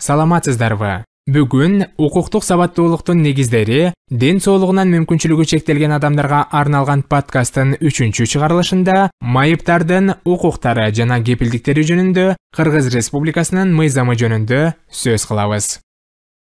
саламатсыздарбы? Бүгүн укуктук сабаттуулуктун негиздери ден соолугунан мүмкүнчүлүгү чектелген адамдарга арналган подкасттын үчүнчү чыгарылышында майыптардын укуктары жана кепилдиктери жөнүндө кыргыз республикасынын мыйзамы жөнүндө сөз кылабыз.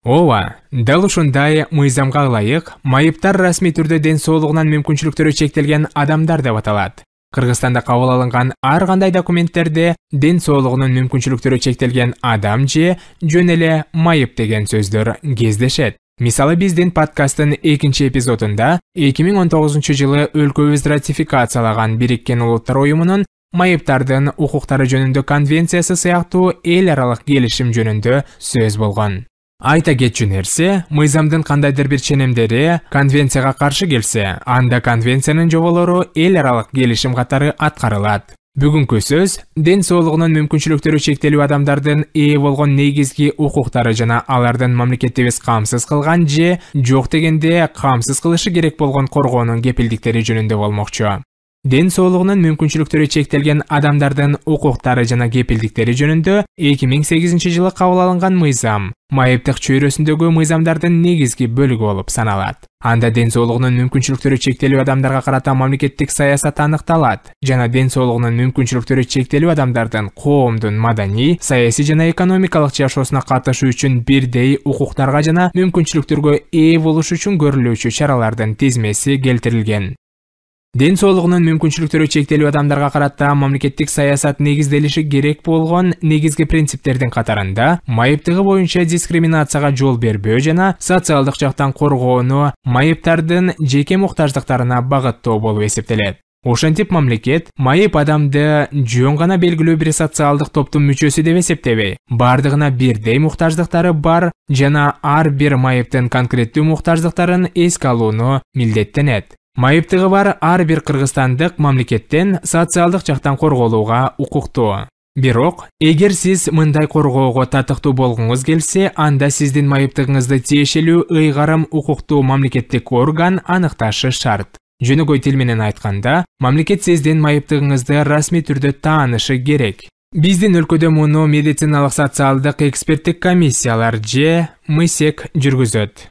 Ооба дал ушундай мыйзамга ылайык майыптар расмий түрдө ден соолугунан мүмкүнчүлүктөрү чектелген адамдар деп аталат кыргызстанда кабыл алынган ар кандай документтерде ден соолугунун мүмкүнчүлүктөрү чектелген адам же жөн эле майып деген сөздөр кездешет. Мисалы биздин подкасттын экинчи эпизодунда эки миң он тогузунчу жылы өлкөбүз ратификациялаган бириккен улуттар уюмунун майыптардын укуктары жөнүндө конвенциясы сыяктуу эл аралык келишим жөнүндө сөз болгон айта кетчү нерсе мыйзамдын кандайдыр бир ченемдери конвенцияга каршы келсе анда конвенциянын жоболору эл аралык келишим катары аткарылат. Бүгүнкү сөз ден соолугунун мүмкүнчүлүктөрү чектелүү адамдардын ээ болгон негизги укуктары жана алардын мамлекетибиз камсыз кылган же жок дегенде камсыз кылышы керек болгон коргоонун кепилдиктери жөнүндө болмокчу ден соолугунун мүмкүнчүлүктөрү чектелген адамдардын укуктары жана кепилдиктери жөнүндө эки миң сегизинчи жылы кабыл алынган мыйзам майыптык чөйрөсүндөгү мыйзамдардын негизги бөлүгү болуп саналат. Анда ден соолугунун мүмкүнчүлүктөрү чектелүү адамдарга карата мамлекеттик саясат аныкталат жана ден соолугунун мүмкүнчүлүктөрү чектелүү адамдардын коомдун маданий саясий жана экономикалык жашоосуна катышуу үчүн бирдей укуктарга жана мүмкүнчүлүктөргө ээ болуш үчүн көрүлүүчү чаралардын тизмеси келтирилген ден соолугунун мүмкүнчүлүктөрү чектелүү адамдарга карата мамлекеттик саясат негизделиши керек болгон негизги принциптердин катарында майыптыгы боюнча дискриминацияга жол бербөө жана социалдык жактан коргоону майыптардын жеке муктаждыктарына багыттоо болуп эсептелет. Ошентип мамлекет майып адамды жөн гана белгилүү бир социалдык топтун мүчөсү деп эсептебей баардыгына бирдей муктаждыктары бар жана ар бир майыптын конкреттүү муктаждыктарын эске алууну милдеттенет майыптыгы бар ар бир кыргызстандык мамлекеттен социалдык жактан корголууга укуктуу. Бирок эгер сиз мындай коргоого татыктуу болгуңуз келсе анда сиздин майыптыгыңызды тиешелүү ыйгарым укуктуу мамлекеттик орган аныкташы шарт. Жөнөкөй тил менен айтканда мамлекет сиздин майыптыгыңызды расмий түрдө таанышы керек. Биздин өлкөдө муну медициналык социалдык эксперттик комиссиялар же мысек жүргүзөт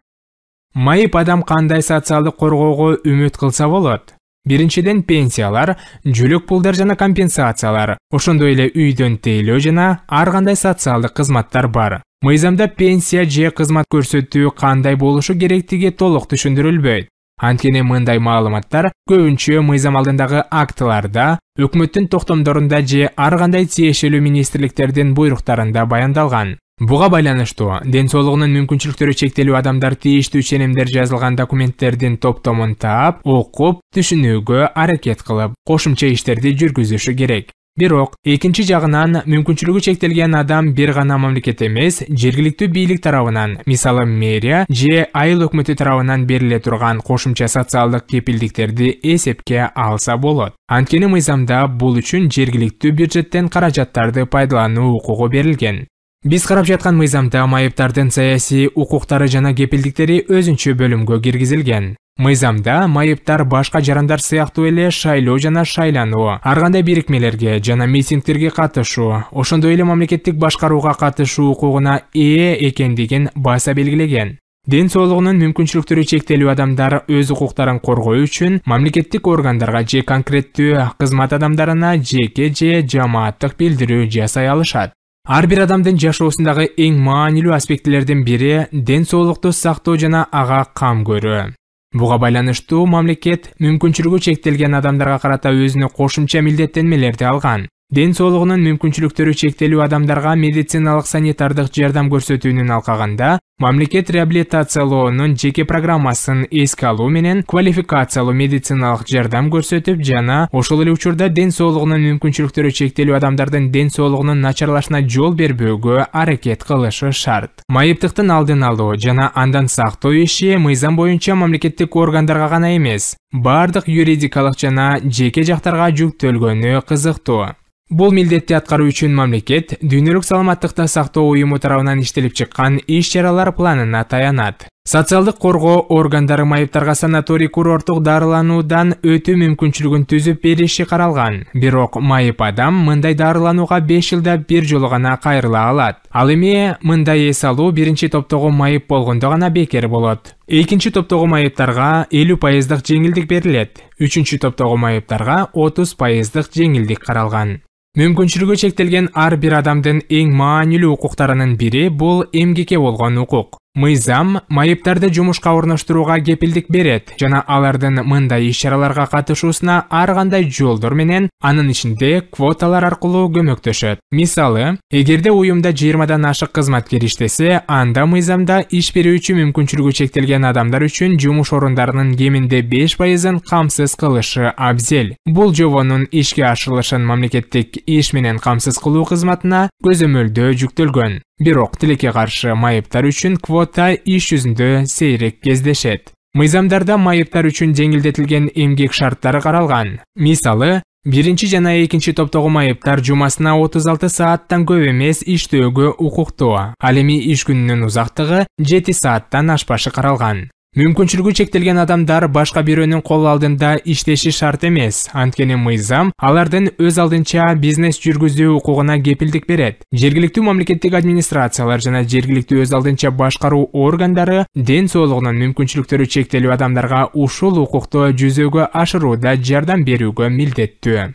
майып адам кандай социалдык коргоого үмүт кылса болот? Биринчиден пенсиялар жөлөк пулдар жана компенсациялар. Ошондой эле үйдөн тейлөө жана ар кандай социалдык кызматтар бар. Мыйзамда пенсия же кызмат көрсөтүү кандай болушу керектиги толук түшүндүрүлбөйт. Анткени мындай маалыматтар көбүнчө мыйзам алдындагы актыларда өкмөттүн токтомдорунда же ар кандай тиешелүү министрликтердин буйруктарында баяндалган буга байланыштуу ден соолугунун мүмкүнчүлүктөрү чектелүү адамдар тийиштүү ченемдер жазылган документтердин топтомун таап окуп түшүнүүгө аракет кылып кошумча иштерди жүргүзүшү керек. Бирок экинчи жагынан мүмкүнчүлүгү чектелген адам бир гана мамлекет эмес жергиликтүү бийлик тарабынан мисалы мэрия же айыл өкмөтү тарабынан бериле турган кошумча социалдык кепилдиктерди эсепке алса болот. Анткени мыйзамда бул үчүн жергиликтүү бюджеттен каражаттарды пайдалануу укугу берилген биз карап жаткан мыйзамда майыптардын саясий укуктары жана кепилдиктери өзүнчө бөлүмгө киргизилген. Мыйзамда майыптар башка жарандар сыяктуу эле шайлоо жана шайлануу ар кандай бирикмелерге жана митингдерге катышуу ошондой эле мамлекеттик башкарууга катышуу укугуна ээ экендигин баса белгилеген. Ден соолугунун мүмкүнчүлүктөрү чектелүү адамдар өз укуктарын коргоо үчүн мамлекеттик органдарга же конкреттүү кызмат адамдарына жеке же жамааттык билдирүү жасай алышат ар бир адамдын жашоосундагы эң маанилүү аспектилердин бири ден соолукту сактоо жана ага кам көрүү. Буга байланыштуу мамлекет мүмкүнчүлүгү чектелген адамдарга карата өзүнө кошумча милдеттенмелерди алган ден соолугунун мүмкүнчүлүктөрү чектелүү адамдарга медициналык санитардык жардам көрсөтүүнүн алкагында мамлекет реабилитациялоонун жеке программасын эске алуу менен квалификациялуу медициналык жардам көрсөтүп жана ошол эле учурда ден соолугунун мүмкүнчүлүктөрү чектелүү адамдардын ден соолугунун начарлашына жол бербөөгө аракет кылышы шарт. Майыптыктын алдын алуу жана андан сактоо иши мыйзам боюнча мамлекеттик органдарга гана эмес баардык юридикалык жана жеке жактарга жүктөлгөнү кызыктуу бул милдетти аткаруу үчүн мамлекет дүйнөлүк саламаттыкты сактоо уюму тарабынан иштелип чыккан иш чаралар планына таянат. Социалдык коргоо органдары майыптарга санаторий курорттук дарылануудан өтүү мүмкүнчүлүгүн түзүп бериши каралган. Бирок майып адам мындай дарыланууга беш жылда бир жолу гана кайрыла алат. Ал эми мындай эс алуу биринчи топтогу майып болгондо гана бекер болот. Экинчи топтогу майыптарга элүү пайыздык жеңилдик берилет. Үчүнчү топтогу майыптарга отуз пайыздык жеңилдик каралган мүмкүнчүлүгү чектелген ар бир адамдын эң маанилүү укуктарынын бири бул эмгекке болгон укук мыйзам майыптарды жумушка орноштурууга кепилдик берет жана алардын мындай иш чараларга катышуусуна ар кандай жолдор менен анын ичинде квоталар аркылуу көмөктөшөт. Мисалы эгерде уюмда жыйырмадан ашык кызматкер иштесе анда мыйзамда иш берүүчү мүмкүнчүлүгү чектелген адамдар үчүн жумуш орундарынын кеминде беш пайызын камсыз кылышы абзел. Бул жобонун ишке ашырылышын мамлекеттик иш менен камсыз кылуу кызматына көзөмөлдөө жүктөлгөн бирок тилекке каршы майыптар үчүн квота иш жүзүндө сейрек кездешет. Мыйзамдарда майыптар үчүн жеңилдетилген эмгек шарттары каралган. Мисалы биринчи жана экинчи топтогу майыптар жумасына отуз алты сааттан көп эмес иштөөгө укуктуу ал эми иш күнүнүн узактыгы жети сааттан ашпашы каралган мүмкүнчүлүгү чектелген адамдар башка бирөөнүн кол алдында иштеши шарт эмес. Анткени мыйзам алардын өз алдынча бизнес жүргүзүү укугуна кепилдик берет. Жергиликтүү мамлекеттик администрациялар жана жергиликтүү өз алдынча башкаруу органдары ден соолугунун мүмкүнчүлүктөрү чектелүү адамдарга ушул укукту жүзөгө ашырууда жардам берүүгө милдеттүү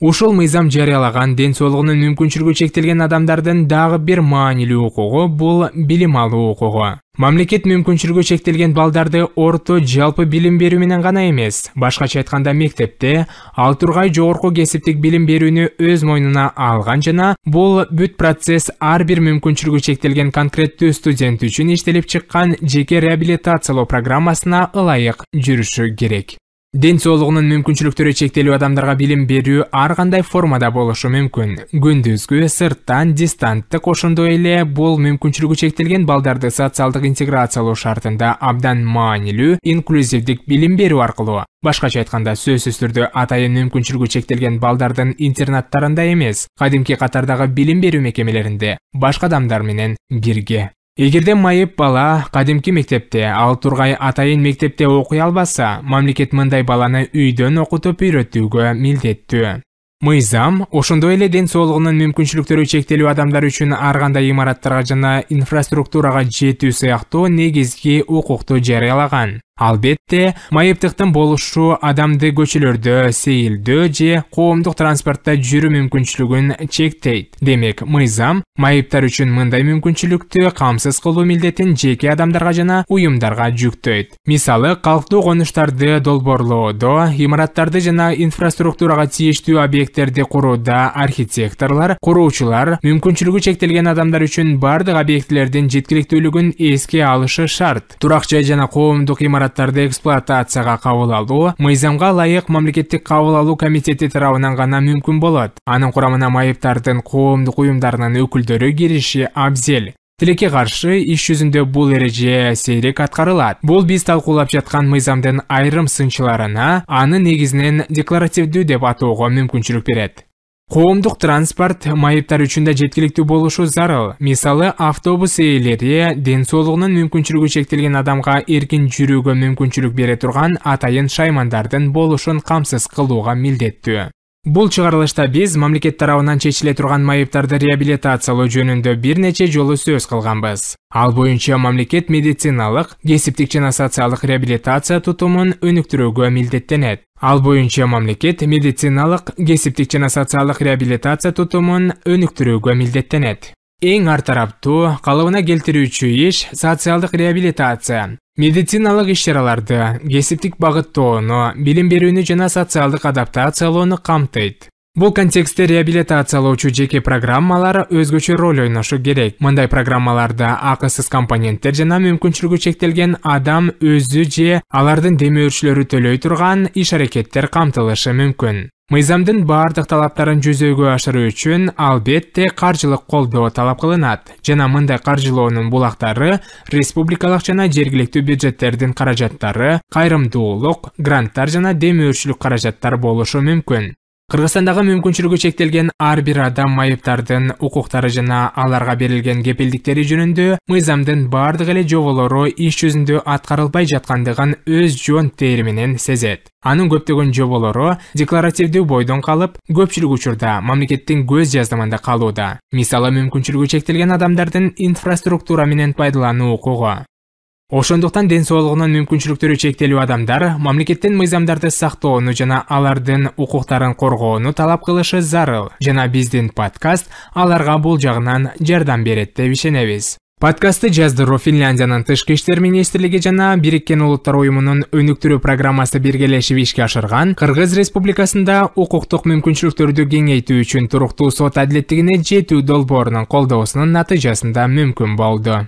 ушул мыйзам жарыялаган ден соолугунун мүмкүнчүлүгү чектелген адамдардын дагы бир маанилүү укугу бул билим алуу укугу. Мамлекет мүмкүнчүлүгү чектелген балдарды орто жалпы билим берүү менен гана эмес. Башкача айтканда мектепте ал тургай жогорку кесиптик билим берүүнү өз мойнуна алган жана бул бүт процесс ар бир мүмкүнчүлүгү чектелген конкреттүү студент үчүн иштелип чыккан жеке реабилитациялоо программасына ылайык жүрүшү керек ден соолугунун мүмкүнчүлүктөрү чектелүү адамдарга билим берүү ар кандай формада болушу мүмкүн? Күндүзгү сырттан дистанттык ошондой эле бул мүмкүнчүлүгү чектелген балдарды социалдык интеграциялоо шартында абдан маанилүү инклюзивдик билим берүү аркылуу. Башкача айтканда сөзсүз түрдө атайын мүмкүнчүлүгү чектелген балдардын интернаттарында эмес кадимки катардагы билим берүү мекемелеринде башка адамдар менен бирге эгерде майып бала кадимки мектепте ал тургай атайын мектепте окуй албаса мамлекет мындай баланы үйдөн окутуп үйрөтүүгө милдеттүү. Мыйзам ошондой эле ден соолугунун мүмкүнчүлүктөрү чектелүү адамдар үчүн ар кандай имараттарга жана инфраструктурага жетүү сыяктуу негизги укукту жарыялаган албетте майыптыктын болушу адамды көчөлөрдө сейилдөө же коомдук транспортто жүрүү мүмкүнчүлүгүн чектейт демек мыйзам майыптар үчүн мындай мүмкүнчүлүктү камсыз кылуу милдетин жеке адамдарга жана уюмдарга жүктөйт мисалы калктуу конуштарды долбоорлоодо имараттарды жана инфраструктурага тийиштүү объекттерди курууда архитекторлор куруучулар мүмкүнчүлүгү чектелген адамдар үчүн бардык объектилердин жеткиликтүүлүгүн эске алышы шарт. Турак жай жана коомдук имарат құжаттарды эксплуатацияға қабыл алу мыйзамға лайық мемлекеттік қабыл алу комитеті тарапынан ғана мүмкін болады. Аның құрамына майыптардың қоғамдық ұйымдарының өкілдері келіше абзел. Тілекке қаршы іс жүзінде бұл ереже сейрек атқарылады. Бұл біз талқылап жатқан мыйзамдың айрым сыншыларына аны негізінен декларативді деп атауға мүмкіншілік береді коомдук транспорт майыптар үчүн да жеткиликтүү болушу зарыл. Мисалы автобус ээлери ден соолугунун мүмкүнчүлүгү чектелген адамга эркин жүрүүгө мүмкүнчүлүк бере турган атайын шаймандардын болушун камсыз кылууга милдеттүү бул чыгарылышта биз мамлекет тарабынан чечиле турган майыптарды реабилитациялоо жөнүндө бир нече жолу сөз кылганбыз ал боюнча мамлекет медициналык кесиптик жана социалдык реабилитация тутумун өнүктүрүүгө милдеттенет ал боюнча мамлекет медициналык кесиптик жана социалдык реабилитация тутумун өнүктүрүүгө милдеттенет эң ар тараптуу калыбына келтирүүчү иш социалдык реабилитация. Медициналык иш чараларды кесиптик багыттоону билим берүүнү жана социалдык адаптациялоону камтыйт. Бул контекстте реабилитациялоочу жеке программалар өзгөчө роль ойношу керек. Мындай программаларда акысыз компоненттер жана мүмкүнчүлүгү чектелген адам өзү же алардын демөөрчүлөрү төлөй турган иш аракеттер камтылышы мүмкүн мыйзамдын баардык талаптарын жүзөгө ашыруу үчүн албетте каржылык колдоо талап кылынат жана мындай каржылоонун булактары республикалык жана жергиликтүү бюджеттердин каражаттары кайрымдуулук гранттар жана демөөрчүлүк каражаттар болушу мүмкүн кыргызстандагы мүмкүнчүлүгү чектелген ар бир адам майыптардын укуктары жана аларга берилген кепилдиктери жөнүндө мыйзамдын баардык эле жоболору иш жүзүндө аткарылбай жаткандыгын өз жон тери менен сезет. Анын көптөгөн жоболору декларативдүү бойдон калып көпчүлүк учурда мамлекеттин көз жаздымында калууда. Мисалы мүмкүнчүлүгү чектелген адамдардын инфраструктура менен пайдалануу укугу ошондуктан ден соолугунун мүмкүнчүлүктөрү чектелүү адамдар мамлекеттен мыйзамдарды сактоону жана алардын укуктарын коргоону талап кылышы зарыл. Жана биздин подкаст аларга бул жагынан жардам берет деп ишенебиз. Подкастты жаздыруу финляндиянын тышкы иштер министрлиги жана бириккен улуттар уюмунун өнүктүрүү программасы биргелешип ишке ашырган кыргыз республикасында укуктук мүмкүнчүлүктөрдү кеңейтүү үчүн туруктуу сот адилеттигине жетүү долбоорунун колдоосунун натыйжасында мүмкүн болду